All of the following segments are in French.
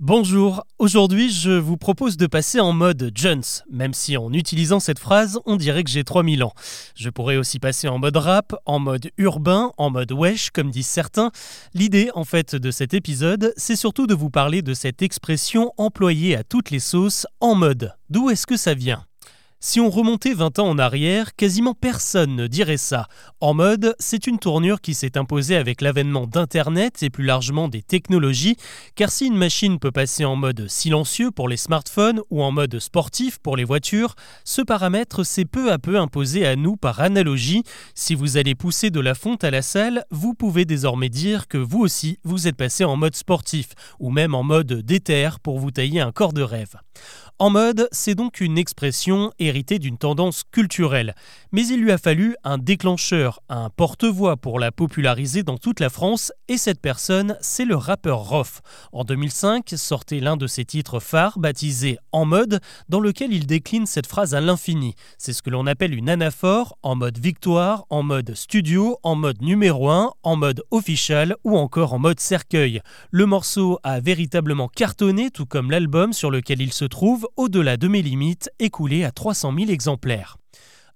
Bonjour, aujourd'hui je vous propose de passer en mode Jones, même si en utilisant cette phrase on dirait que j'ai 3000 ans. Je pourrais aussi passer en mode rap, en mode urbain, en mode wesh comme disent certains. L'idée en fait de cet épisode c'est surtout de vous parler de cette expression employée à toutes les sauces en mode. D'où est-ce que ça vient? Si on remontait 20 ans en arrière, quasiment personne ne dirait ça. En mode, c'est une tournure qui s'est imposée avec l'avènement d'Internet et plus largement des technologies, car si une machine peut passer en mode silencieux pour les smartphones ou en mode sportif pour les voitures, ce paramètre s'est peu à peu imposé à nous par analogie. Si vous allez pousser de la fonte à la salle, vous pouvez désormais dire que vous aussi, vous êtes passé en mode sportif, ou même en mode déter pour vous tailler un corps de rêve. En mode, c'est donc une expression héritée d'une tendance culturelle, mais il lui a fallu un déclencheur, un porte-voix pour la populariser dans toute la France, et cette personne, c'est le rappeur Rof. En 2005, sortait l'un de ses titres phares baptisé En mode, dans lequel il décline cette phrase à l'infini. C'est ce que l'on appelle une anaphore, en mode victoire, en mode studio, en mode numéro 1, en mode official ou encore en mode cercueil. Le morceau a véritablement cartonné, tout comme l'album sur lequel il se trouve, au-delà de mes limites, écoulé à 300 000 exemplaires.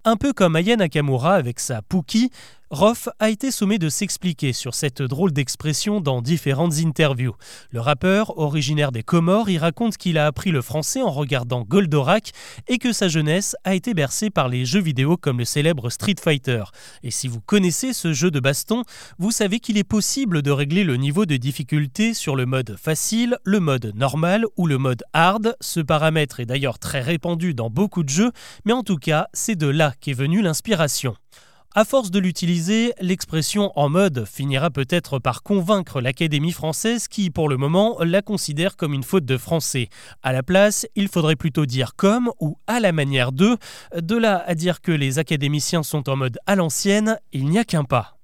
Un peu comme Aya Nakamura avec sa Pookie, Roth a été sommé de s'expliquer sur cette drôle d'expression dans différentes interviews. Le rappeur, originaire des Comores, y raconte qu'il a appris le français en regardant Goldorak et que sa jeunesse a été bercée par les jeux vidéo comme le célèbre Street Fighter. Et si vous connaissez ce jeu de baston, vous savez qu'il est possible de régler le niveau de difficulté sur le mode facile, le mode normal ou le mode hard. Ce paramètre est d'ailleurs très répandu dans beaucoup de jeux, mais en tout cas, c'est de là qu'est venue l'inspiration. À force de l'utiliser, l'expression en mode finira peut-être par convaincre l'Académie française qui, pour le moment, la considère comme une faute de français. À la place, il faudrait plutôt dire comme ou à la manière de. De là à dire que les académiciens sont en mode à l'ancienne, il n'y a qu'un pas.